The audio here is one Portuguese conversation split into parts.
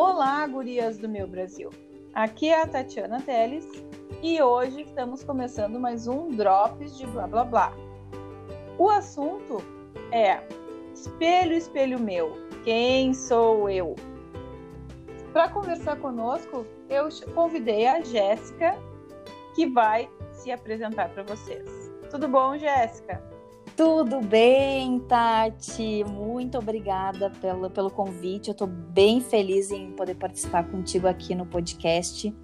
Olá, gurias do meu Brasil. Aqui é a Tatiana Teles e hoje estamos começando mais um Drops de Blá Blá Blá. O assunto é Espelho, espelho meu, quem sou eu? Para conversar conosco, eu convidei a Jéssica, que vai se apresentar para vocês. Tudo bom, Jéssica? Tudo bem, Tati? Muito obrigada pelo, pelo convite. Eu estou bem feliz em poder participar contigo aqui no podcast.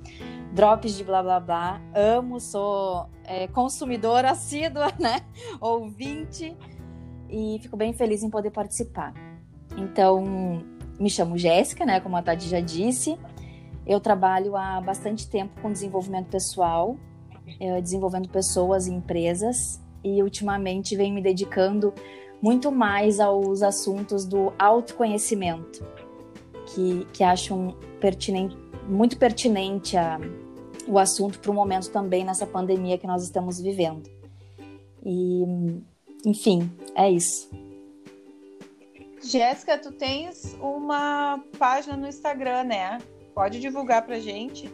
Drops de blá blá blá. Amo, sou é, consumidora assídua, né? Ouvinte. E fico bem feliz em poder participar. Então, me chamo Jéssica, né? Como a Tati já disse. Eu trabalho há bastante tempo com desenvolvimento pessoal, é, desenvolvendo pessoas e empresas e ultimamente venho me dedicando muito mais aos assuntos do autoconhecimento, que, que acho um pertinente, muito pertinente a, o assunto para o momento também nessa pandemia que nós estamos vivendo. E, enfim, é isso. Jéssica, tu tens uma página no Instagram, né? Pode divulgar para gente?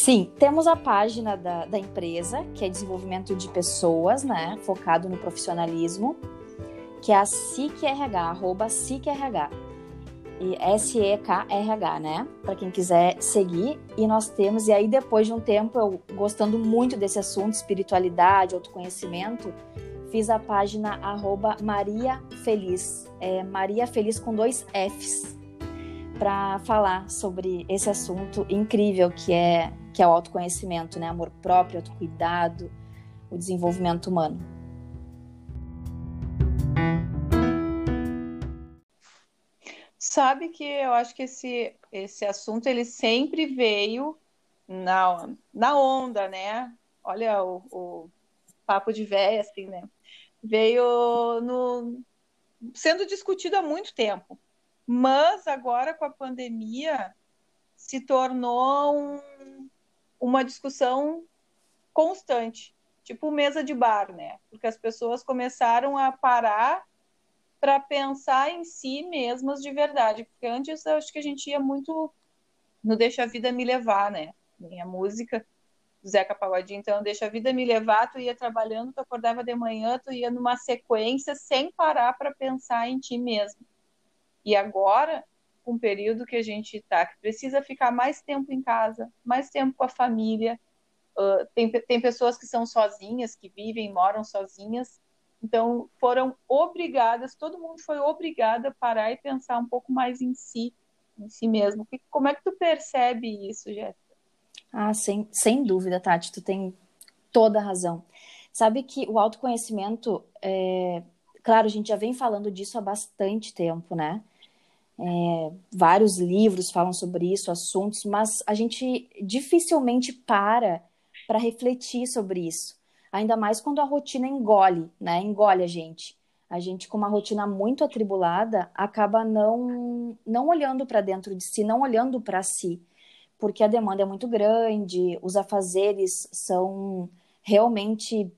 Sim, temos a página da, da empresa, que é desenvolvimento de pessoas, né? Focado no profissionalismo, que é a SICRH, arroba SICRH. E S-E-K-R-H, né? Para quem quiser seguir. E nós temos, e aí depois de um tempo, eu gostando muito desse assunto, espiritualidade, autoconhecimento, fiz a página arroba Maria Feliz. É Maria Feliz com dois Fs para falar sobre esse assunto incrível que é que é o autoconhecimento, né? Amor próprio, autocuidado, o desenvolvimento humano. Sabe que eu acho que esse, esse assunto ele sempre veio na, na onda, né? Olha o, o papo de véia, assim, né? Veio no, sendo discutido há muito tempo. Mas agora com a pandemia se tornou um, uma discussão constante, tipo mesa de bar, né? Porque as pessoas começaram a parar para pensar em si mesmas de verdade. Porque antes eu acho que a gente ia muito no Deixa a Vida Me Levar, né? Minha música do Zeca Pagodinho, então Deixa a Vida Me Levar, tu ia trabalhando, tu acordava de manhã, tu ia numa sequência sem parar para pensar em ti mesmo. E agora, um período que a gente está, que precisa ficar mais tempo em casa, mais tempo com a família, uh, tem, tem pessoas que são sozinhas, que vivem, moram sozinhas, então foram obrigadas, todo mundo foi obrigado a parar e pensar um pouco mais em si, em si mesmo. Como é que tu percebe isso, Jéssica? Ah, sem, sem dúvida, Tati, tu tem toda a razão. Sabe que o autoconhecimento, é... claro, a gente já vem falando disso há bastante tempo, né? É, vários livros falam sobre isso, assuntos, mas a gente dificilmente para para refletir sobre isso. Ainda mais quando a rotina engole, né? Engole a gente. A gente, com uma rotina muito atribulada, acaba não, não olhando para dentro de si, não olhando para si, porque a demanda é muito grande, os afazeres são realmente.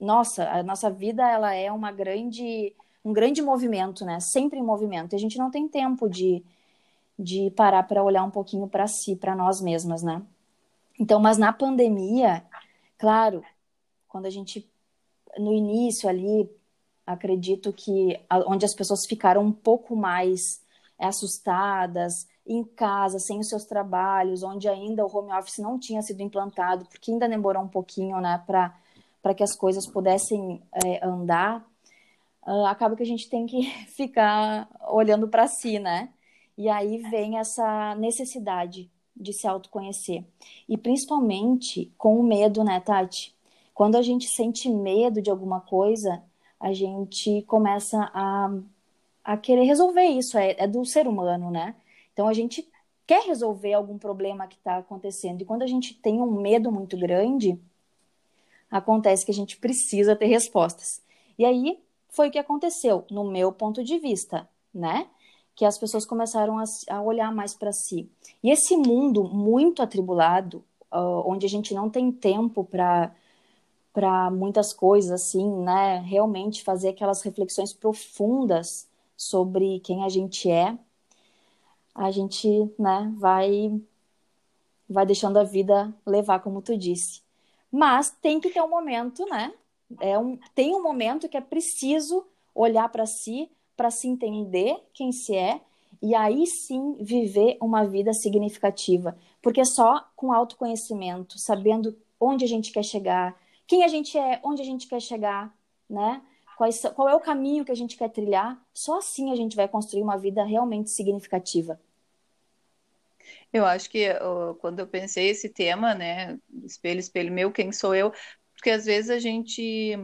Nossa, a nossa vida ela é uma grande um grande movimento, né? Sempre em movimento. E a gente não tem tempo de, de parar para olhar um pouquinho para si, para nós mesmas, né? Então, mas na pandemia, claro, quando a gente no início ali, acredito que onde as pessoas ficaram um pouco mais assustadas, em casa, sem os seus trabalhos, onde ainda o home office não tinha sido implantado, porque ainda demorou um pouquinho, né, para que as coisas pudessem é, andar uh, acaba que a gente tem que ficar olhando para si, né? E aí vem essa necessidade de se autoconhecer. E principalmente com o medo, né, Tati? Quando a gente sente medo de alguma coisa, a gente começa a, a querer resolver isso. É, é do ser humano, né? Então a gente quer resolver algum problema que está acontecendo. E quando a gente tem um medo muito grande, acontece que a gente precisa ter respostas. E aí foi o que aconteceu, no meu ponto de vista, né? Que as pessoas começaram a, a olhar mais para si. E esse mundo muito atribulado, uh, onde a gente não tem tempo para para muitas coisas assim, né? Realmente fazer aquelas reflexões profundas sobre quem a gente é. a gente, né, vai vai deixando a vida levar, como tu disse. Mas tem que ter um momento, né? É um, tem um momento que é preciso olhar para si, para se entender quem se é e aí sim viver uma vida significativa. Porque só com autoconhecimento, sabendo onde a gente quer chegar, quem a gente é, onde a gente quer chegar, né? Quais, qual é o caminho que a gente quer trilhar, só assim a gente vai construir uma vida realmente significativa. Eu acho que quando eu pensei esse tema, né, espelho, espelho meu, quem sou eu, porque às vezes a gente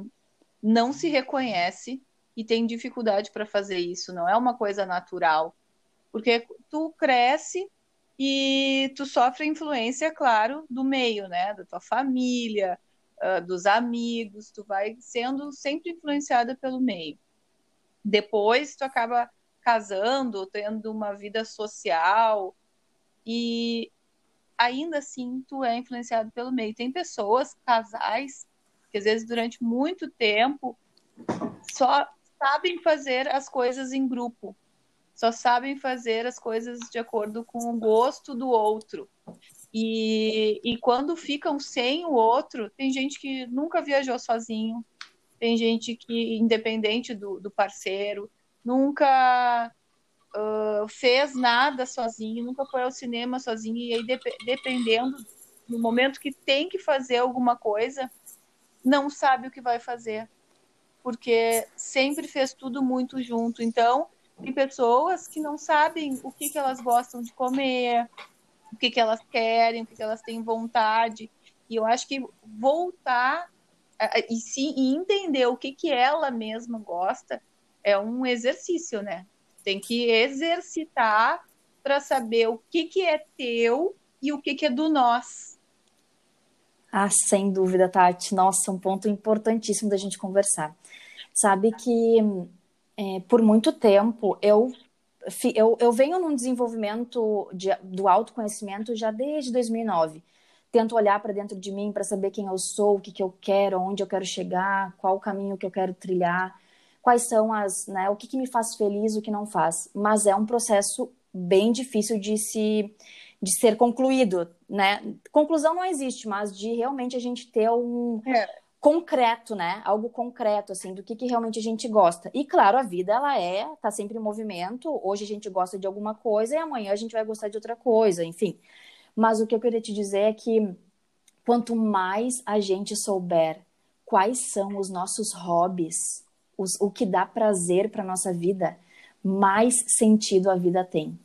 não se reconhece e tem dificuldade para fazer isso, não é uma coisa natural. Porque tu cresce e tu sofre influência, claro, do meio, né, da tua família, uh, dos amigos, tu vai sendo sempre influenciada pelo meio. Depois tu acaba casando, tendo uma vida social, e ainda assim tu é influenciado pelo meio. Tem pessoas, casais, que às vezes durante muito tempo só sabem fazer as coisas em grupo, só sabem fazer as coisas de acordo com o gosto do outro. E, e quando ficam sem o outro, tem gente que nunca viajou sozinho, tem gente que, independente do, do parceiro, nunca uh, fez nada sozinho, nunca foi ao cinema sozinho, e aí dep dependendo no momento que tem que fazer alguma coisa, não sabe o que vai fazer, porque sempre fez tudo muito junto. Então, tem pessoas que não sabem o que, que elas gostam de comer, o que, que elas querem, o que, que elas têm vontade. E eu acho que voltar e sim e entender o que, que ela mesma gosta é um exercício, né? Tem que exercitar para saber o que, que é teu e o que, que é do nós. Ah, sem dúvida, Tati. Nossa, um ponto importantíssimo da gente conversar. Sabe que é, por muito tempo eu, eu, eu venho num desenvolvimento de, do autoconhecimento já desde 2009. Tento olhar para dentro de mim para saber quem eu sou, o que, que eu quero, onde eu quero chegar, qual o caminho que eu quero trilhar quais são as, né, o que, que me faz feliz, o que não faz. Mas é um processo bem difícil de se de ser concluído, né? Conclusão não existe, mas de realmente a gente ter um é. concreto, né? Algo concreto assim do que, que realmente a gente gosta. E claro, a vida ela é tá sempre em movimento. Hoje a gente gosta de alguma coisa e amanhã a gente vai gostar de outra coisa, enfim. Mas o que eu queria te dizer é que quanto mais a gente souber quais são os nossos hobbies, os, o que dá prazer para nossa vida, mais sentido a vida tem.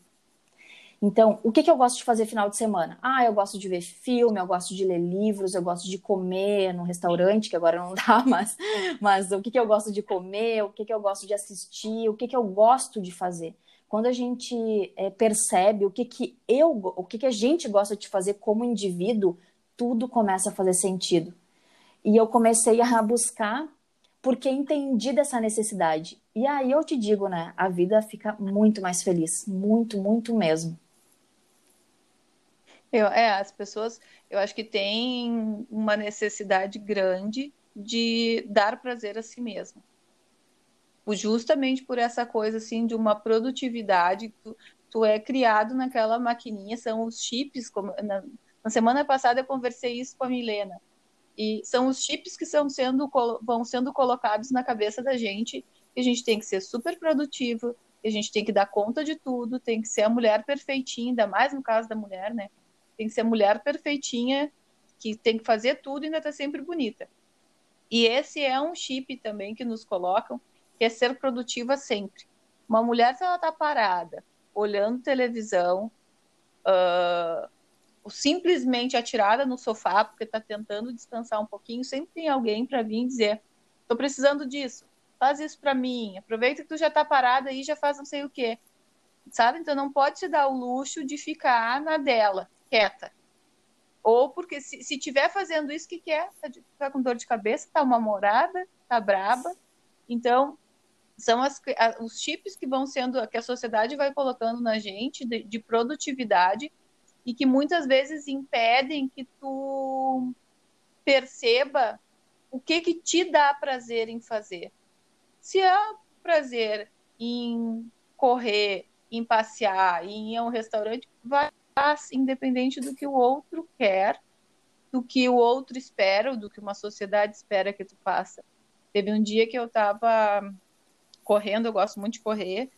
Então, o que, que eu gosto de fazer final de semana? Ah, eu gosto de ver filme, eu gosto de ler livros, eu gosto de comer no restaurante, que agora não dá, mas, mas o que, que eu gosto de comer, o que, que eu gosto de assistir, o que, que eu gosto de fazer. Quando a gente é, percebe o que, que eu, o que, que a gente gosta de fazer como indivíduo, tudo começa a fazer sentido. E eu comecei a buscar porque entendi dessa necessidade. E aí eu te digo, né, a vida fica muito mais feliz, muito, muito mesmo. Eu, é, as pessoas, eu acho que têm uma necessidade grande de dar prazer a si mesmo. Justamente por essa coisa assim de uma produtividade, tu, tu é criado naquela maquininha, são os chips, como na, na semana passada eu conversei isso com a Milena e são os chips que são sendo, vão sendo colocados na cabeça da gente, que a gente tem que ser super produtivo, que a gente tem que dar conta de tudo, tem que ser a mulher perfeitinha, ainda mais no caso da mulher, né? Tem que ser a mulher perfeitinha, que tem que fazer tudo e ainda tá sempre bonita. E esse é um chip também que nos colocam, que é ser produtiva sempre. Uma mulher, se ela tá parada, olhando televisão, uh, simplesmente atirada no sofá porque está tentando descansar um pouquinho, sempre tem alguém para vir dizer: estou precisando disso, faz isso para mim, aproveita que tu já está parada aí, já faz não sei o quê. Sabe? Então não pode se dar o luxo de ficar na dela, quieta. Ou porque se, se tiver fazendo isso, que quer? É? Tá, tá com dor de cabeça, tá uma morada, tá braba. Então, são as, os chips que vão sendo, que a sociedade vai colocando na gente de, de produtividade e que muitas vezes impedem que tu perceba o que que te dá prazer em fazer. Se é prazer em correr em passear, em ir a um restaurante, vai independente do que o outro quer, do que o outro espera, do que uma sociedade espera que tu faça. Teve um dia que eu estava correndo, eu gosto muito de correr,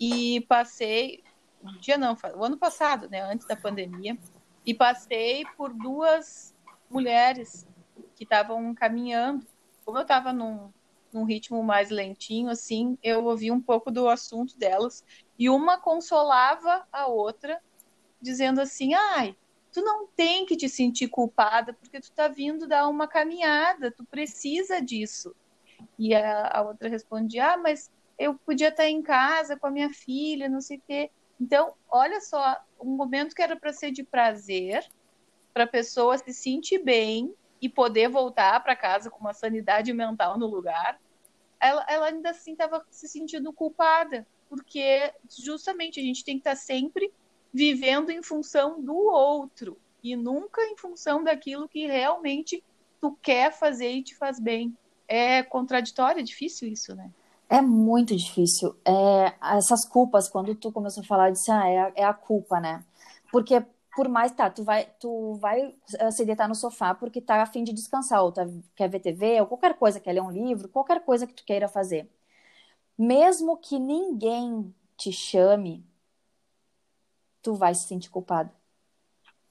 e passei, um dia não, o ano passado, né, antes da pandemia, e passei por duas mulheres que estavam caminhando. Como eu estava num, num ritmo mais lentinho, assim, eu ouvi um pouco do assunto delas, e uma consolava a outra, dizendo assim, ai, tu não tem que te sentir culpada porque tu tá vindo dar uma caminhada, tu precisa disso. E a, a outra respondia, ah, mas eu podia estar em casa com a minha filha, não sei o quê. Então, olha só, um momento que era para ser de prazer, para a pessoa se sentir bem e poder voltar para casa com uma sanidade mental no lugar, ela, ela ainda assim estava se sentindo culpada, porque justamente a gente tem que estar tá sempre vivendo em função do outro e nunca em função daquilo que realmente tu quer fazer e te faz bem. É contraditório, é difícil isso, né? É muito difícil. É, essas culpas, quando tu começou a falar, disso, ah, é, a, é a culpa, né? Porque por mais, tá, tu vai, tu vai eh, se deitar no sofá porque tá a fim de descansar, ou tá, quer ver TV, ou qualquer coisa, quer ler um livro, qualquer coisa que tu queira fazer. Mesmo que ninguém te chame, tu vai se sentir culpado.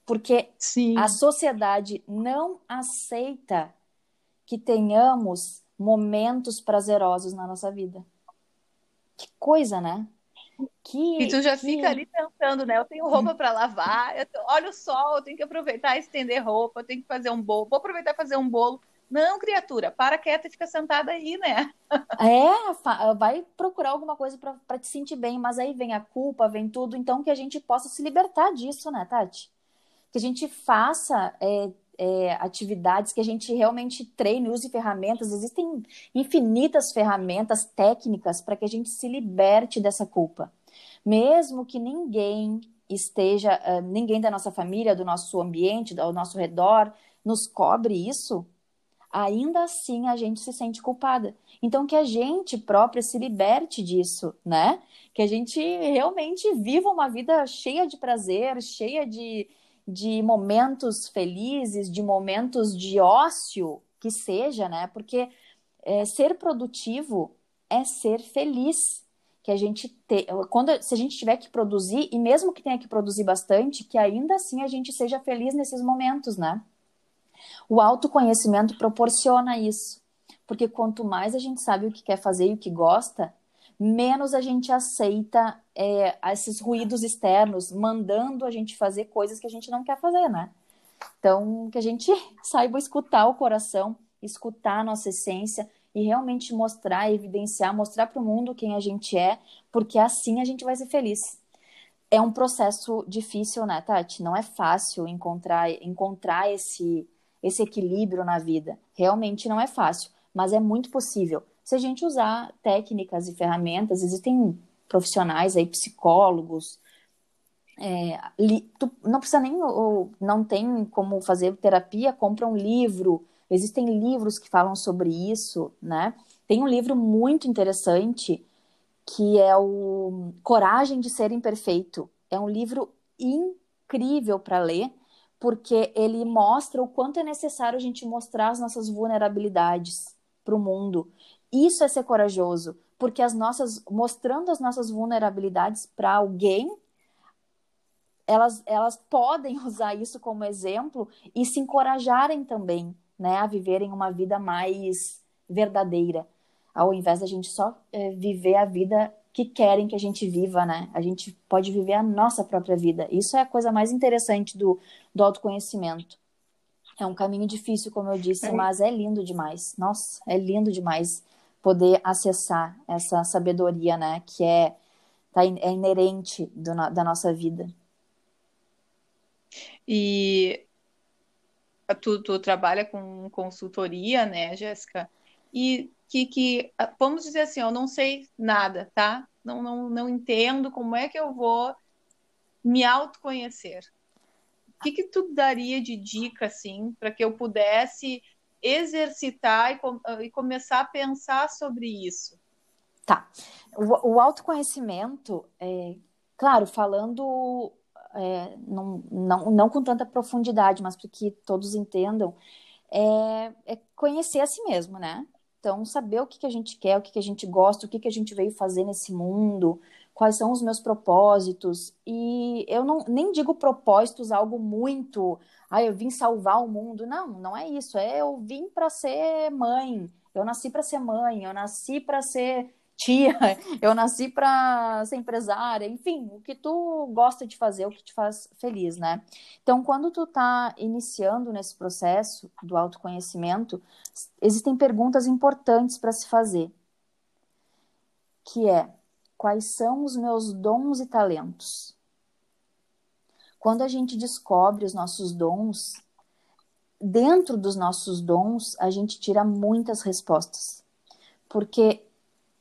Porque Sim. a sociedade não aceita que tenhamos momentos prazerosos na nossa vida. Que coisa, né? Que, e tu já que... fica ali pensando, né? Eu tenho roupa para lavar, tô... olha o sol, eu tenho que aproveitar e estender roupa, eu tenho que fazer um bolo, vou aproveitar e fazer um bolo. Não, criatura, para quieta e fica sentada aí, né? É, vai procurar alguma coisa para te sentir bem, mas aí vem a culpa, vem tudo, então que a gente possa se libertar disso, né, Tati? Que a gente faça é, é, atividades que a gente realmente treine, use ferramentas. Existem infinitas ferramentas técnicas para que a gente se liberte dessa culpa. Mesmo que ninguém esteja, uh, ninguém da nossa família, do nosso ambiente, do nosso redor, nos cobre isso, ainda assim a gente se sente culpada. Então, que a gente própria se liberte disso, né? Que a gente realmente viva uma vida cheia de prazer, cheia de, de momentos felizes, de momentos de ócio, que seja, né? Porque é, ser produtivo é ser feliz. Que a gente te, quando se a gente tiver que produzir e mesmo que tenha que produzir bastante, que ainda assim a gente seja feliz nesses momentos, né? O autoconhecimento proporciona isso, porque quanto mais a gente sabe o que quer fazer e o que gosta, menos a gente aceita é, esses ruídos externos mandando a gente fazer coisas que a gente não quer fazer, né? Então, que a gente saiba escutar o coração, escutar a nossa essência e realmente mostrar, evidenciar, mostrar para o mundo quem a gente é, porque assim a gente vai ser feliz. É um processo difícil, né, Tati? Não é fácil encontrar, encontrar esse, esse equilíbrio na vida. Realmente não é fácil, mas é muito possível se a gente usar técnicas e ferramentas, existem profissionais aí, psicólogos, é, li, tu não precisa nem, ou não tem como fazer terapia, compra um livro, existem livros que falam sobre isso, né? Tem um livro muito interessante que é o Coragem de Ser Imperfeito. É um livro incrível para ler, porque ele mostra o quanto é necessário a gente mostrar as nossas vulnerabilidades para o mundo. Isso é ser corajoso, porque as nossas mostrando as nossas vulnerabilidades para alguém, elas, elas podem usar isso como exemplo e se encorajarem também, né, a viverem uma vida mais verdadeira, ao invés da gente só é, viver a vida que querem que a gente viva, né? A gente pode viver a nossa própria vida. Isso é a coisa mais interessante do, do autoconhecimento. É um caminho difícil, como eu disse, é. mas é lindo demais. Nossa, é lindo demais poder acessar essa sabedoria, né, que é, tá, é inerente do, da nossa vida. E tu, tu trabalha com consultoria, né, Jéssica? E que, que, vamos dizer assim, eu não sei nada, tá? Não, não, não entendo como é que eu vou me autoconhecer. O que, que tu daria de dica, assim, para que eu pudesse exercitar e, com, e começar a pensar sobre isso. Tá. O, o autoconhecimento, é, claro, falando é, não, não, não com tanta profundidade, mas para que todos entendam, é, é, conhecer a si mesmo, né? Então, saber o que, que a gente quer, o que, que a gente gosta, o que, que a gente veio fazer nesse mundo, quais são os meus propósitos. E eu não nem digo propósitos algo muito, ah, eu vim salvar o mundo. Não, não é isso. É eu vim para ser mãe. Eu nasci para ser mãe, eu nasci para ser tia, eu nasci para ser empresária, enfim, o que tu gosta de fazer, o que te faz feliz, né? Então, quando tu tá iniciando nesse processo do autoconhecimento, existem perguntas importantes para se fazer, que é quais são os meus dons e talentos? Quando a gente descobre os nossos dons, dentro dos nossos dons, a gente tira muitas respostas. Porque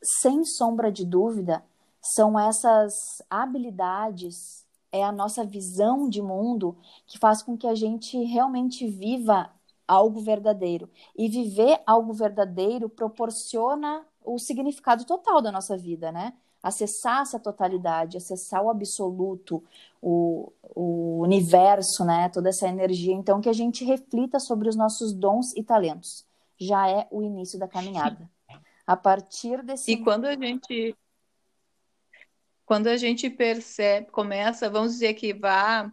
sem sombra de dúvida, são essas habilidades, é a nossa visão de mundo que faz com que a gente realmente viva algo verdadeiro. E viver algo verdadeiro proporciona o significado total da nossa vida, né? Acessar essa totalidade, acessar o absoluto, o, o universo, né? Toda essa energia. Então, que a gente reflita sobre os nossos dons e talentos. Já é o início da caminhada. A partir desse. E quando a gente. Quando a gente percebe, começa, vamos dizer que vá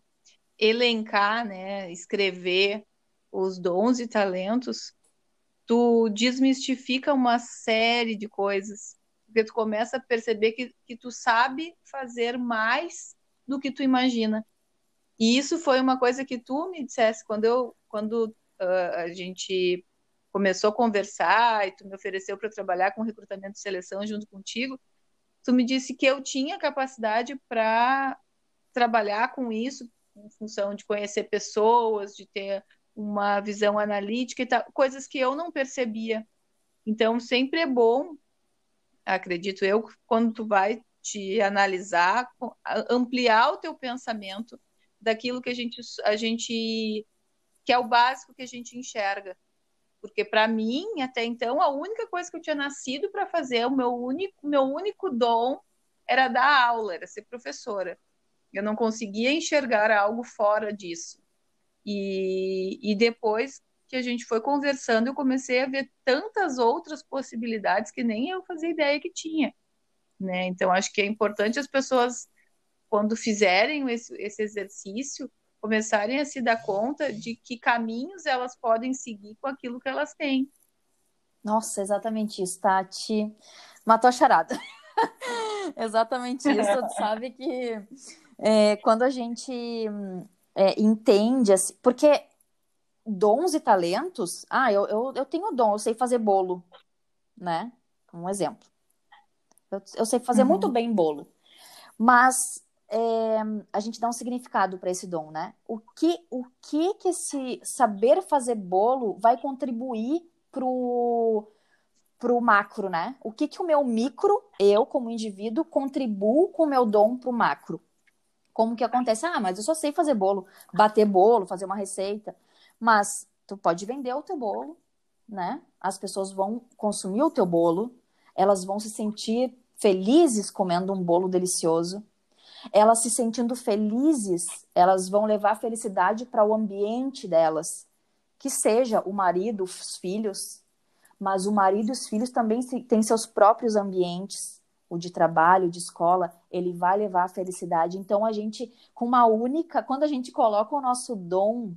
elencar, né, escrever os dons e talentos, tu desmistifica uma série de coisas, porque tu começa a perceber que, que tu sabe fazer mais do que tu imagina. E isso foi uma coisa que tu me dissesse quando eu, quando uh, a gente começou a conversar e tu me ofereceu para trabalhar com recrutamento e seleção junto contigo, tu me disse que eu tinha capacidade para trabalhar com isso em função de conhecer pessoas, de ter uma visão analítica e tal, coisas que eu não percebia. Então, sempre é bom, acredito eu, quando tu vai te analisar, ampliar o teu pensamento daquilo que a gente, a gente que é o básico que a gente enxerga. Porque para mim, até então, a única coisa que eu tinha nascido para fazer, o meu único, meu único dom era dar aula, era ser professora. Eu não conseguia enxergar algo fora disso. E, e depois que a gente foi conversando, eu comecei a ver tantas outras possibilidades que nem eu fazia ideia que tinha. Né? Então, acho que é importante as pessoas, quando fizerem esse, esse exercício, começarem a se dar conta de que caminhos elas podem seguir com aquilo que elas têm. Nossa, exatamente isso, Tati. Matou a charada. exatamente isso. Tu sabe que é, quando a gente é, entende, assim, porque dons e talentos, ah, eu, eu, eu tenho dom, eu sei fazer bolo, né? Um exemplo. Eu, eu sei fazer uhum. muito bem bolo. Mas é, a gente dá um significado para esse dom, né? O que, o que que esse saber fazer bolo vai contribuir pro pro macro, né? O que que o meu micro, eu como indivíduo, contribuo com o meu dom pro macro? Como que acontece? Ah, mas eu só sei fazer bolo, bater bolo, fazer uma receita. Mas tu pode vender o teu bolo, né? As pessoas vão consumir o teu bolo, elas vão se sentir felizes comendo um bolo delicioso elas se sentindo felizes, elas vão levar felicidade para o ambiente delas, que seja o marido, os filhos, mas o marido e os filhos também têm seus próprios ambientes, o de trabalho, de escola, ele vai levar a felicidade. Então a gente, com uma única, quando a gente coloca o nosso dom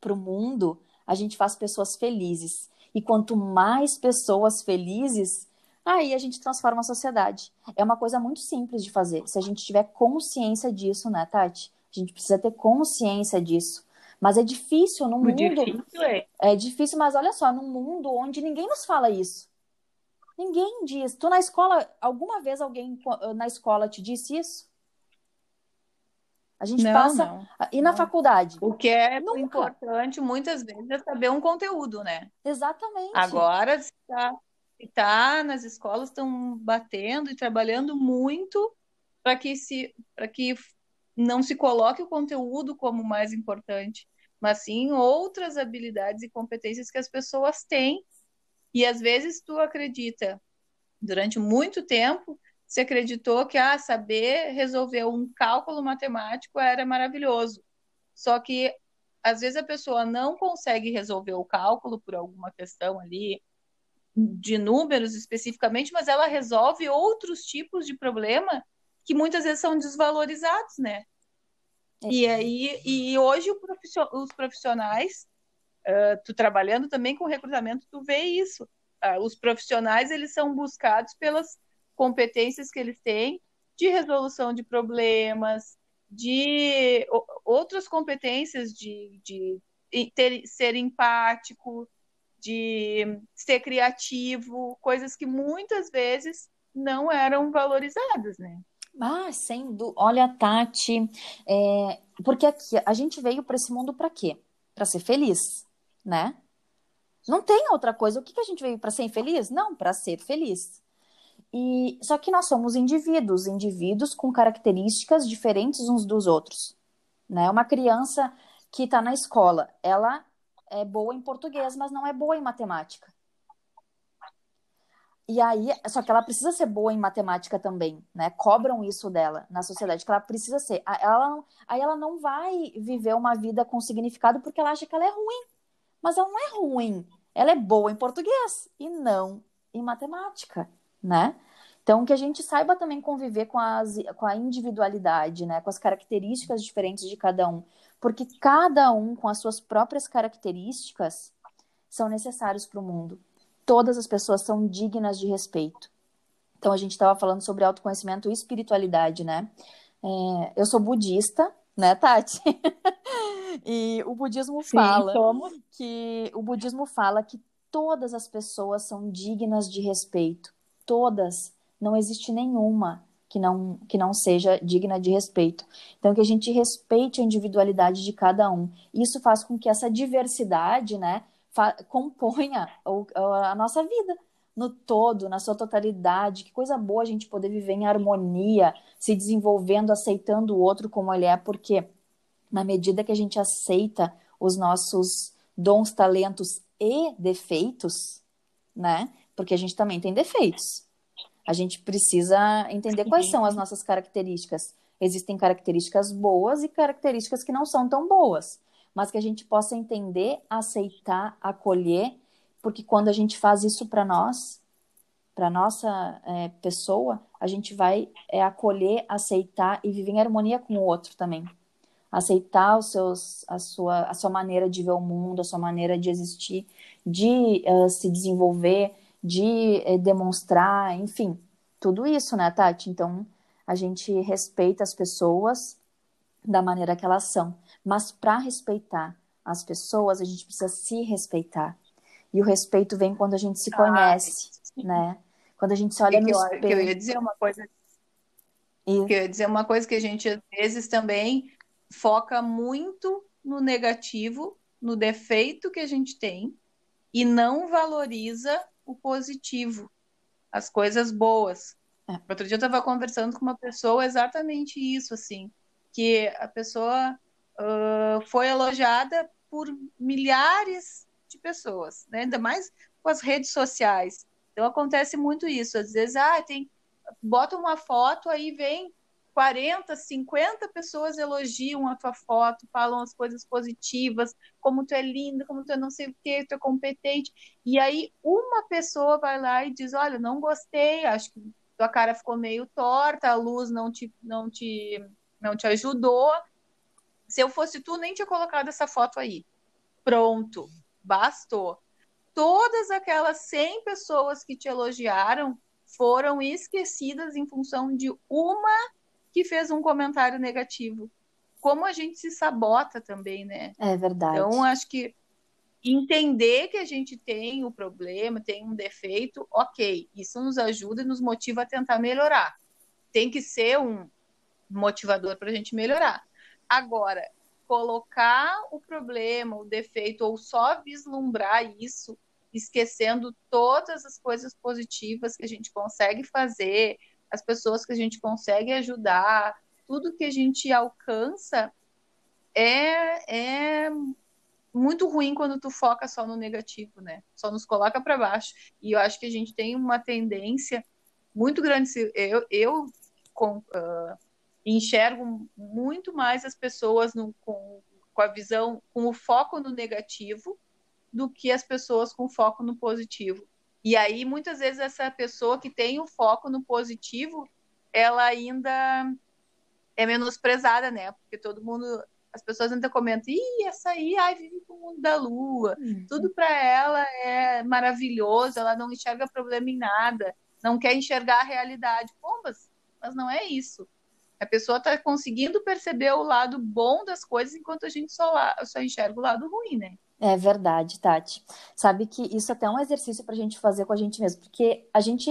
para o mundo, a gente faz pessoas felizes. E quanto mais pessoas felizes, Aí a gente transforma a sociedade. É uma coisa muito simples de fazer. Se a gente tiver consciência disso, né, Tati? A gente precisa ter consciência disso. Mas é difícil no mundo. Difícil é. é difícil, mas olha só, num mundo onde ninguém nos fala isso. Ninguém diz. Tu na escola, alguma vez alguém na escola te disse isso? A gente não, passa. Não, e na não. faculdade? O que é Nunca. importante, muitas vezes, é saber um conteúdo, né? Exatamente. Agora, se tá tá nas escolas estão batendo e trabalhando muito para que se para que não se coloque o conteúdo como mais importante, mas sim outras habilidades e competências que as pessoas têm. E às vezes tu acredita durante muito tempo se acreditou que ah, saber resolver um cálculo matemático era maravilhoso. Só que às vezes a pessoa não consegue resolver o cálculo por alguma questão ali de números especificamente, mas ela resolve outros tipos de problema que muitas vezes são desvalorizados, né? É. E aí, e hoje os profissionais, uh, tu trabalhando também com recrutamento, tu vê isso. Uh, os profissionais eles são buscados pelas competências que eles têm de resolução de problemas, de outras competências de, de ter, ser empático, de ser criativo, coisas que muitas vezes não eram valorizadas, né? Ah, dúvida. Olha, Tati, é... porque aqui a gente veio para esse mundo para quê? Para ser feliz, né? Não tem outra coisa. O que, que a gente veio para ser infeliz? Não, para ser feliz. E só que nós somos indivíduos, indivíduos com características diferentes uns dos outros, né? Uma criança que está na escola, ela é boa em português, mas não é boa em matemática. E aí, só que ela precisa ser boa em matemática também, né? Cobram isso dela na sociedade, que ela precisa ser. Ela, aí ela não vai viver uma vida com significado porque ela acha que ela é ruim. Mas ela não é ruim. Ela é boa em português e não em matemática né? Então, que a gente saiba também conviver com, as, com a individualidade, né? Com as características diferentes de cada um. Porque cada um, com as suas próprias características, são necessários para o mundo. Todas as pessoas são dignas de respeito. Então, a gente estava falando sobre autoconhecimento e espiritualidade, né? É, eu sou budista, né, Tati? e o budismo fala Sim, que o budismo fala que todas as pessoas são dignas de respeito todas, não existe nenhuma que não, que não seja digna de respeito. Então, que a gente respeite a individualidade de cada um. Isso faz com que essa diversidade, né, componha a nossa vida no todo, na sua totalidade. Que coisa boa a gente poder viver em harmonia, se desenvolvendo, aceitando o outro como ele é, porque na medida que a gente aceita os nossos dons, talentos e defeitos, né? porque a gente também tem defeitos. A gente precisa entender Sim. quais são as nossas características. Existem características boas e características que não são tão boas, mas que a gente possa entender, aceitar, acolher, porque quando a gente faz isso para nós, para nossa é, pessoa, a gente vai é, acolher, aceitar e viver em harmonia com o outro também. Aceitar os seus, a, sua, a sua maneira de ver o mundo, a sua maneira de existir, de uh, se desenvolver, de é, demonstrar, enfim, tudo isso, né, Tati? Então, a gente respeita as pessoas da maneira que elas são. Mas para respeitar as pessoas, a gente precisa se respeitar. E o respeito vem quando a gente se conhece, ah, né? Quando a gente se olha e no eu, espelho. Que eu ia dizer uma coisa. E... Que eu ia dizer uma coisa que a gente às vezes também foca muito no negativo, no defeito que a gente tem e não valoriza o positivo, as coisas boas. É. Outro dia eu estava conversando com uma pessoa exatamente isso, assim, que a pessoa uh, foi elogiada por milhares de pessoas, né? ainda mais com as redes sociais. Então acontece muito isso. Às vezes, ah, tem, bota uma foto, aí vem 40, 50 pessoas elogiam a tua foto, falam as coisas positivas, como tu é linda, como tu é não sei o que, tu é competente. E aí uma pessoa vai lá e diz: Olha, não gostei, acho que tua cara ficou meio torta, a luz não te, não te, não te ajudou. Se eu fosse tu, nem tinha colocado essa foto aí. Pronto, bastou. Todas aquelas 100 pessoas que te elogiaram foram esquecidas em função de uma que fez um comentário negativo. Como a gente se sabota também, né? É verdade. Então, acho que entender que a gente tem o problema, tem um defeito, ok, isso nos ajuda e nos motiva a tentar melhorar. Tem que ser um motivador para a gente melhorar. Agora, colocar o problema, o defeito, ou só vislumbrar isso, esquecendo todas as coisas positivas que a gente consegue fazer, as pessoas que a gente consegue ajudar, tudo que a gente alcança é, é muito ruim quando tu foca só no negativo, né? Só nos coloca para baixo. E eu acho que a gente tem uma tendência muito grande. Eu, eu com, uh, enxergo muito mais as pessoas no, com, com a visão, com o foco no negativo, do que as pessoas com foco no positivo. E aí, muitas vezes, essa pessoa que tem o foco no positivo, ela ainda é menosprezada, né? Porque todo mundo, as pessoas ainda comentam, ih, essa aí, ai, vive com o mundo da lua, uhum. tudo para ela é maravilhoso, ela não enxerga problema em nada, não quer enxergar a realidade. Pô, mas, mas não é isso. A pessoa está conseguindo perceber o lado bom das coisas enquanto a gente só, só enxerga o lado ruim, né? É verdade, Tati. Sabe que isso até é um exercício para a gente fazer com a gente mesmo, porque a gente,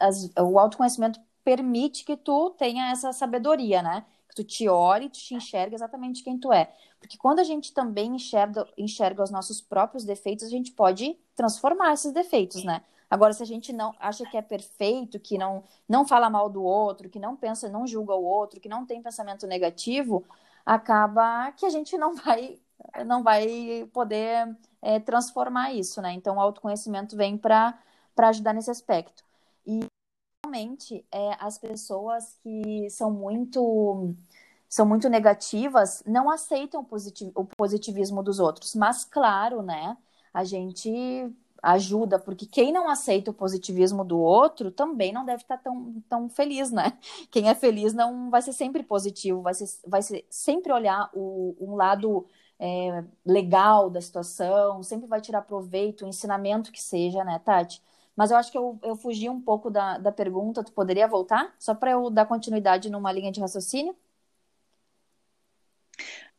as, o autoconhecimento permite que tu tenha essa sabedoria, né? Que tu te olhe, tu te enxerga exatamente quem tu é. Porque quando a gente também enxerga, enxerga os nossos próprios defeitos, a gente pode transformar esses defeitos, né? Agora, se a gente não acha que é perfeito, que não, não fala mal do outro, que não pensa, não julga o outro, que não tem pensamento negativo, acaba que a gente não vai não vai poder é, transformar isso, né? Então, o autoconhecimento vem para ajudar nesse aspecto. E realmente, é, as pessoas que são muito são muito negativas não aceitam o, positiv o positivismo dos outros. Mas, claro, né? A gente ajuda, porque quem não aceita o positivismo do outro também não deve estar tão, tão feliz, né? Quem é feliz não vai ser sempre positivo, vai ser, vai ser sempre olhar o, um lado é, legal da situação, sempre vai tirar proveito, o ensinamento que seja, né, Tati? Mas eu acho que eu, eu fugi um pouco da, da pergunta, tu poderia voltar? Só para eu dar continuidade numa linha de raciocínio?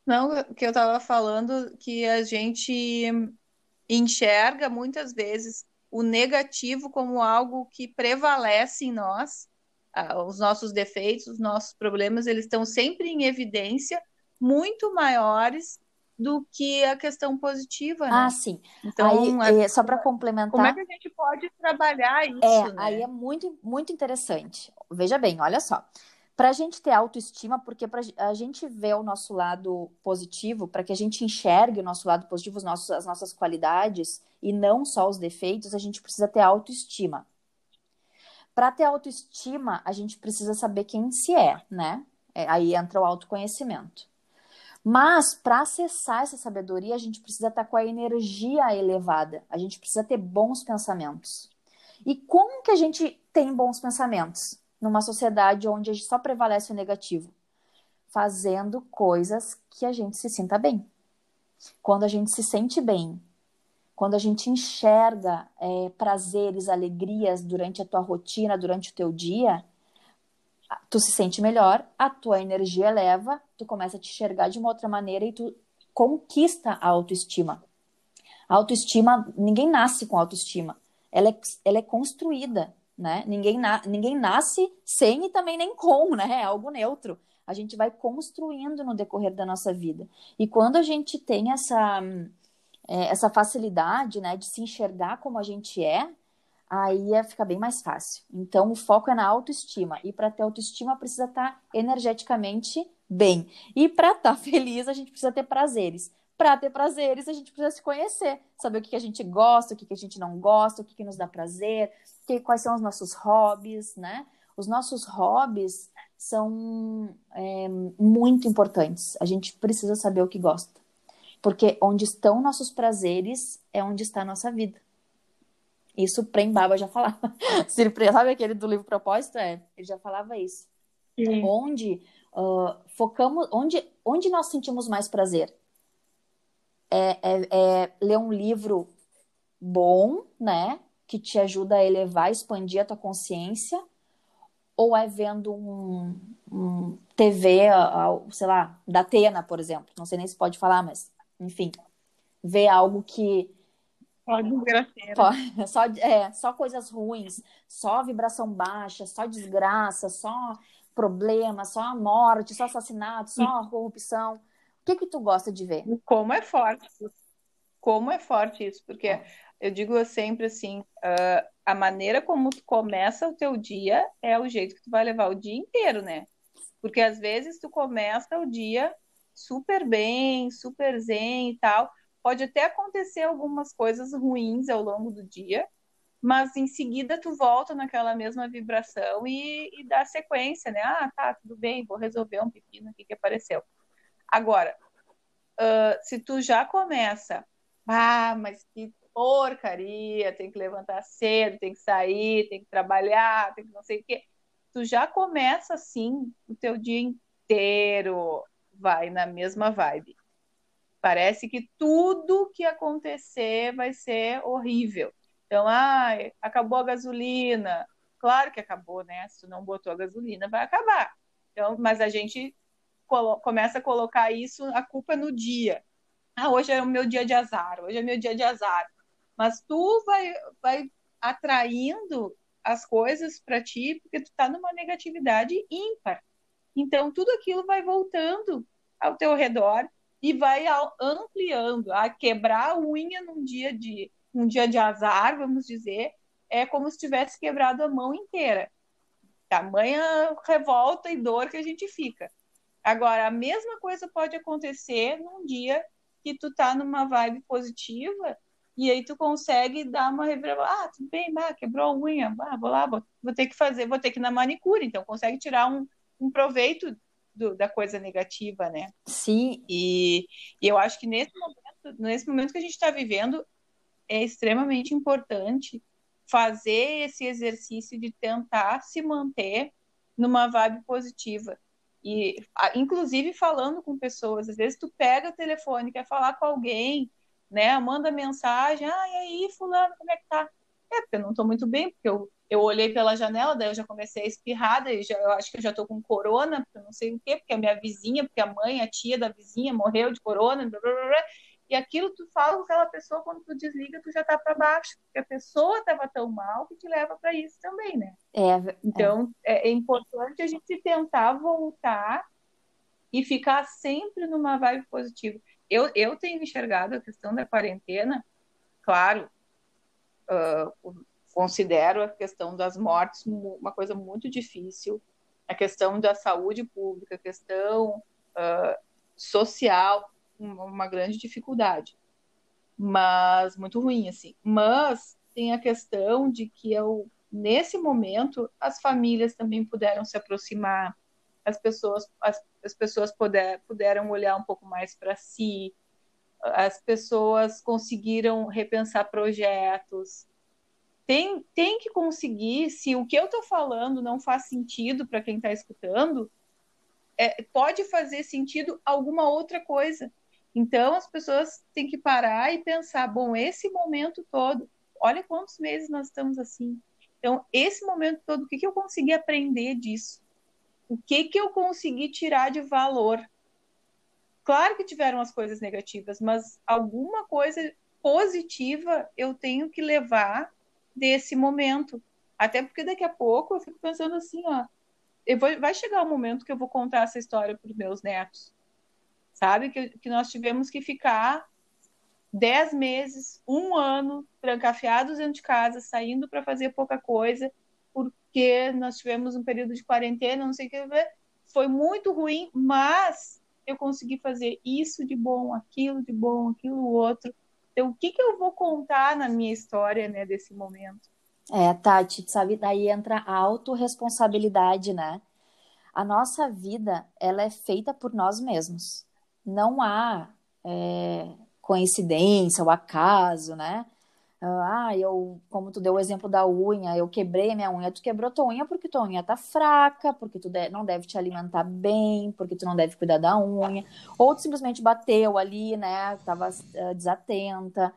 Não, que eu estava falando que a gente enxerga muitas vezes o negativo como algo que prevalece em nós, os nossos defeitos, os nossos problemas, eles estão sempre em evidência, muito maiores do que a questão positiva, né? Ah, sim. Então, aí, é, só para complementar. Como é que a gente pode trabalhar isso? É, né? aí é muito, muito interessante. Veja bem, olha só. Para a gente ter autoestima, porque para a gente ver o nosso lado positivo, para que a gente enxergue o nosso lado positivo, os nossos, as nossas qualidades e não só os defeitos, a gente precisa ter autoestima. Para ter autoestima, a gente precisa saber quem se é, né? É, aí entra o autoconhecimento. Mas para acessar essa sabedoria, a gente precisa estar tá com a energia elevada. A gente precisa ter bons pensamentos. E como que a gente tem bons pensamentos numa sociedade onde só prevalece o negativo? Fazendo coisas que a gente se sinta bem. Quando a gente se sente bem, quando a gente enxerga é, prazeres, alegrias durante a tua rotina, durante o teu dia, tu se sente melhor, a tua energia eleva, tu começa a te enxergar de uma outra maneira e tu conquista a autoestima. A autoestima, ninguém nasce com autoestima. Ela é, ela é construída, né? Ninguém, na, ninguém nasce sem e também nem com, né? É algo neutro. A gente vai construindo no decorrer da nossa vida. E quando a gente tem essa, é, essa facilidade, né, de se enxergar como a gente é, aí fica bem mais fácil. Então, o foco é na autoestima. E para ter autoestima, precisa estar tá energeticamente bem. E para estar tá feliz, a gente precisa ter prazeres. Para ter prazeres, a gente precisa se conhecer, saber o que, a gente gosta, o que, a gente não gosta, o que, nos dá prazer, quais são os nossos hobbies, né? Os nossos hobbies são é, muito importantes. A gente precisa saber o que gosta. Porque onde estão nossos prazeres é onde está a nossa vida. Isso Prembaba já falava. Sabe aquele do livro Propósito? É, ele já falava isso. Sim. Onde uh, focamos, onde, onde nós sentimos mais prazer? É, é, é, ler um livro bom, né? Que te ajuda a elevar, expandir a tua consciência, ou é vendo um, um TV, sei lá, da Atena, por exemplo. Não sei nem se pode falar, mas enfim, ver algo que só desgraceira. Só, é, só coisas ruins, só vibração baixa, só desgraça, só problema, só morte, só assassinato, só corrupção. O que que tu gosta de ver? Como é forte Como é forte isso, porque é. eu digo sempre assim, uh, a maneira como tu começa o teu dia é o jeito que tu vai levar o dia inteiro, né? Porque às vezes tu começa o dia super bem, super zen e tal, pode até acontecer algumas coisas ruins ao longo do dia, mas em seguida tu volta naquela mesma vibração e, e dá sequência, né? Ah, tá, tudo bem, vou resolver um pepino aqui que apareceu. Agora, uh, se tu já começa, ah, mas que porcaria, tem que levantar cedo, tem que sair, tem que trabalhar, tem que não sei o quê. Tu já começa assim o teu dia inteiro, vai na mesma vibe. Parece que tudo que acontecer vai ser horrível. Então, ah, acabou a gasolina. Claro que acabou, né? Se tu não botou a gasolina, vai acabar. Então, mas a gente começa a colocar isso, a culpa no dia. Ah, hoje é o meu dia de azar, hoje é meu dia de azar. Mas tu vai, vai atraindo as coisas para ti porque tu tá numa negatividade ímpar. Então, tudo aquilo vai voltando ao teu redor e vai ampliando. A quebrar a unha num dia de um dia de azar, vamos dizer, é como se tivesse quebrado a mão inteira. Tamanha revolta e dor que a gente fica. Agora, a mesma coisa pode acontecer num dia que tu tá numa vibe positiva e aí tu consegue dar uma reviravolta. Ah, tudo bem, bah, quebrou a unha, ah, vou lá, vou, vou, ter que fazer, vou ter que ir na manicure. Então, consegue tirar um, um proveito do, da coisa negativa, né? Sim. E, e, eu acho que nesse momento, nesse momento que a gente está vivendo, é extremamente importante fazer esse exercício de tentar se manter numa vibe positiva. E, inclusive, falando com pessoas, às vezes tu pega o telefone, quer falar com alguém, né? Manda mensagem, ah, e aí, fulano, como é que tá? É, porque eu não tô muito bem, porque eu, eu olhei pela janela, daí eu já comecei a espirrar, daí já, eu acho que eu já tô com corona, porque eu não sei o quê, porque a minha vizinha, porque a mãe, a tia da vizinha morreu de corona, blá, blá, blá, e aquilo tu fala com aquela pessoa, quando tu desliga, tu já tá para baixo, porque a pessoa estava tão mal que te leva para isso também, né? É, é. então, é. é importante a gente tentar voltar e ficar sempre numa vibe positiva eu, eu tenho enxergado a questão da quarentena, claro, uh, considero a questão das mortes uma coisa muito difícil, a questão da saúde pública, a questão uh, social, uma grande dificuldade, mas muito ruim, assim. Mas tem a questão de que eu, nesse momento, as famílias também puderam se aproximar, as pessoas, as, as pessoas puder, puderam olhar um pouco mais para si, as pessoas conseguiram repensar projetos. Tem, tem que conseguir, se o que eu estou falando não faz sentido para quem está escutando, é, pode fazer sentido alguma outra coisa. Então, as pessoas têm que parar e pensar: bom, esse momento todo, olha quantos meses nós estamos assim. Então, esse momento todo, o que, que eu consegui aprender disso? o que que eu consegui tirar de valor? Claro que tiveram as coisas negativas, mas alguma coisa positiva eu tenho que levar desse momento. Até porque daqui a pouco eu fico pensando assim, ó, vou, vai chegar o um momento que eu vou contar essa história para os meus netos. Sabe? Que, que nós tivemos que ficar dez meses, um ano, trancafiados dentro de casa, saindo para fazer pouca coisa, porque nós tivemos um período de quarentena, não sei o que, foi muito ruim, mas eu consegui fazer isso de bom, aquilo de bom, aquilo outro. Então, o que, que eu vou contar na minha história, né, desse momento? É, Tati, sabe, daí entra a autorresponsabilidade, né? A nossa vida, ela é feita por nós mesmos. Não há é, coincidência, o acaso, né? Ah, eu, como tu deu o exemplo da unha, eu quebrei a minha unha, tu quebrou tua unha porque tua unha tá fraca, porque tu não deve te alimentar bem, porque tu não deve cuidar da unha, ou tu simplesmente bateu ali, né, tava uh, desatenta.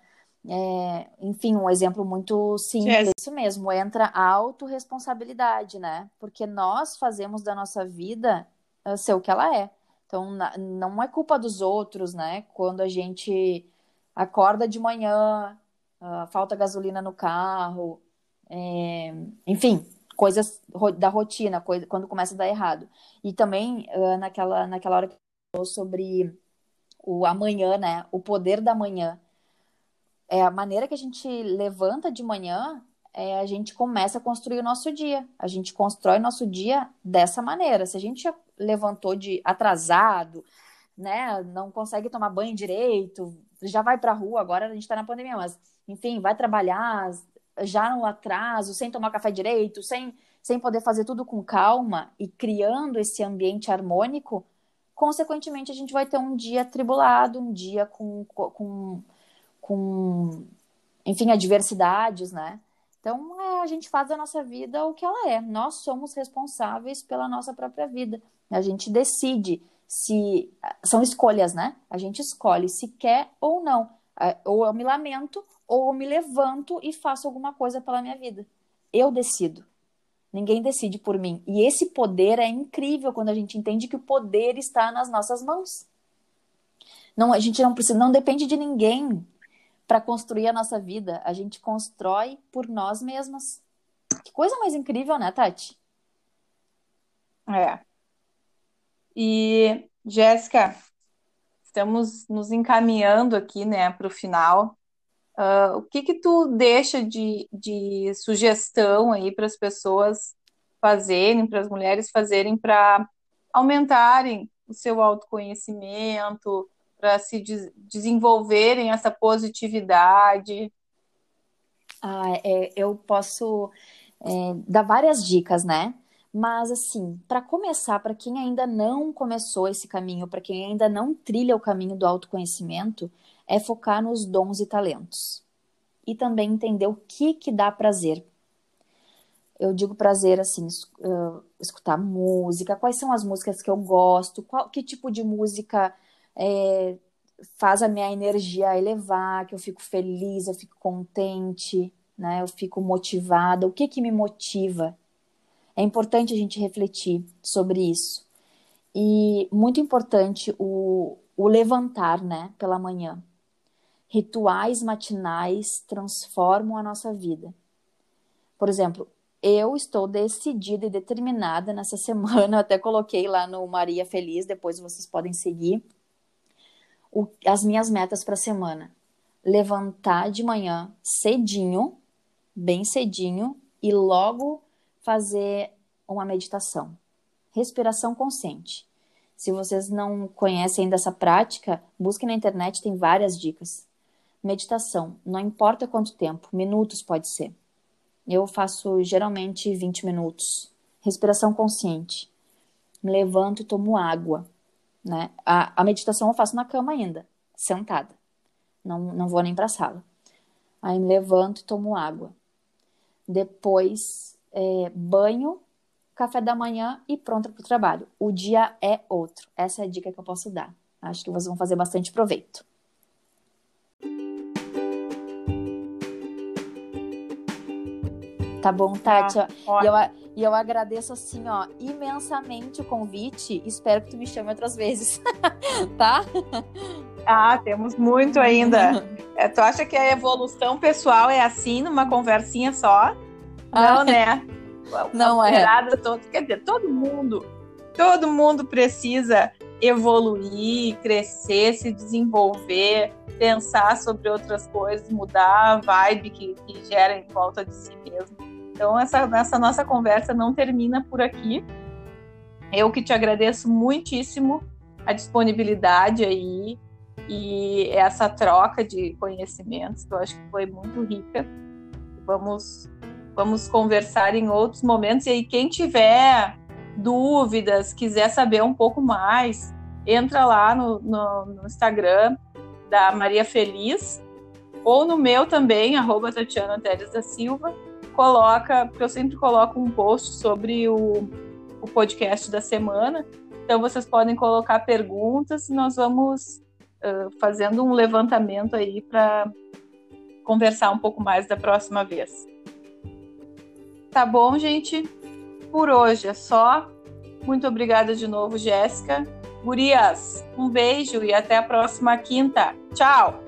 É, enfim, um exemplo muito simples, isso mesmo, entra a autorresponsabilidade, né? Porque nós fazemos da nossa vida uh, ser o que ela é. Então, na, não é culpa dos outros, né? Quando a gente acorda de manhã, uh, falta gasolina no carro, é, enfim, coisas da rotina, coisa, quando começa a dar errado. E também uh, naquela, naquela hora que falou sobre o amanhã, né? O poder da manhã. É a maneira que a gente levanta de manhã, é, a gente começa a construir o nosso dia. A gente constrói nosso dia dessa maneira. Se a gente levantou de atrasado, né, não consegue tomar banho direito, já vai para a rua, agora a gente está na pandemia, mas enfim, vai trabalhar, já no atraso, sem tomar café direito, sem, sem poder fazer tudo com calma e criando esse ambiente harmônico, consequentemente a gente vai ter um dia tribulado, um dia com, com, com enfim, adversidades, né? Então, é, a gente faz da nossa vida o que ela é. Nós somos responsáveis pela nossa própria vida. A gente decide se. São escolhas, né? A gente escolhe se quer ou não. É, ou eu me lamento, ou eu me levanto e faço alguma coisa pela minha vida. Eu decido. Ninguém decide por mim. E esse poder é incrível quando a gente entende que o poder está nas nossas mãos. Não, a gente não precisa, não depende de ninguém para construir a nossa vida. A gente constrói por nós mesmas. Que coisa mais incrível, né, Tati? É. E, Jéssica, estamos nos encaminhando aqui, né, para o final. Uh, o que que tu deixa de, de sugestão aí para as pessoas fazerem, para as mulheres fazerem para aumentarem o seu autoconhecimento, para se des desenvolverem essa positividade? Ah, é, eu posso é, dar várias dicas, né? Mas assim, para começar, para quem ainda não começou esse caminho, para quem ainda não trilha o caminho do autoconhecimento, é focar nos dons e talentos. E também entender o que que dá prazer. Eu digo prazer assim, escutar música, quais são as músicas que eu gosto, qual, que tipo de música é, faz a minha energia elevar, que eu fico feliz, eu fico contente, né? Eu fico motivada. O que que me motiva? É importante a gente refletir sobre isso. E muito importante o, o levantar, né, pela manhã. Rituais matinais transformam a nossa vida. Por exemplo, eu estou decidida e determinada nessa semana, eu até coloquei lá no Maria Feliz, depois vocês podem seguir o, as minhas metas para a semana. Levantar de manhã cedinho, bem cedinho, e logo fazer uma meditação. Respiração consciente. Se vocês não conhecem ainda essa prática, busquem na internet, tem várias dicas. Meditação, não importa quanto tempo, minutos pode ser. Eu faço geralmente 20 minutos. Respiração consciente. Me levanto e tomo água. Né? A, a meditação eu faço na cama ainda, sentada. Não, não vou nem para a sala. Aí me levanto e tomo água. Depois, é, banho, café da manhã e pronto para o trabalho. O dia é outro. Essa é a dica que eu posso dar. Acho que vocês vão fazer bastante proveito. Tá bom, Tati? Ah, e, eu, e eu agradeço, assim, ó, imensamente o convite. Espero que tu me chame outras vezes, tá? Ah, temos muito ainda. É, tu acha que a evolução pessoal é assim, numa conversinha só? Não, ah, né? Não é. Todo, quer dizer, todo mundo, todo mundo precisa evoluir, crescer, se desenvolver, pensar sobre outras coisas, mudar a vibe que, que gera em volta de si mesmo. Então, essa, essa nossa conversa não termina por aqui. Eu que te agradeço muitíssimo a disponibilidade aí e essa troca de conhecimentos, que eu acho que foi muito rica. Vamos, vamos conversar em outros momentos. E aí, quem tiver dúvidas, quiser saber um pouco mais, entra lá no, no, no Instagram da Maria Feliz ou no meu também, arroba Tatiana Teres da Silva coloca, porque eu sempre coloco um post sobre o, o podcast da semana. Então vocês podem colocar perguntas e nós vamos uh, fazendo um levantamento aí para conversar um pouco mais da próxima vez. Tá bom, gente? Por hoje é só. Muito obrigada de novo, Jéssica. Gurias, um beijo e até a próxima quinta. Tchau!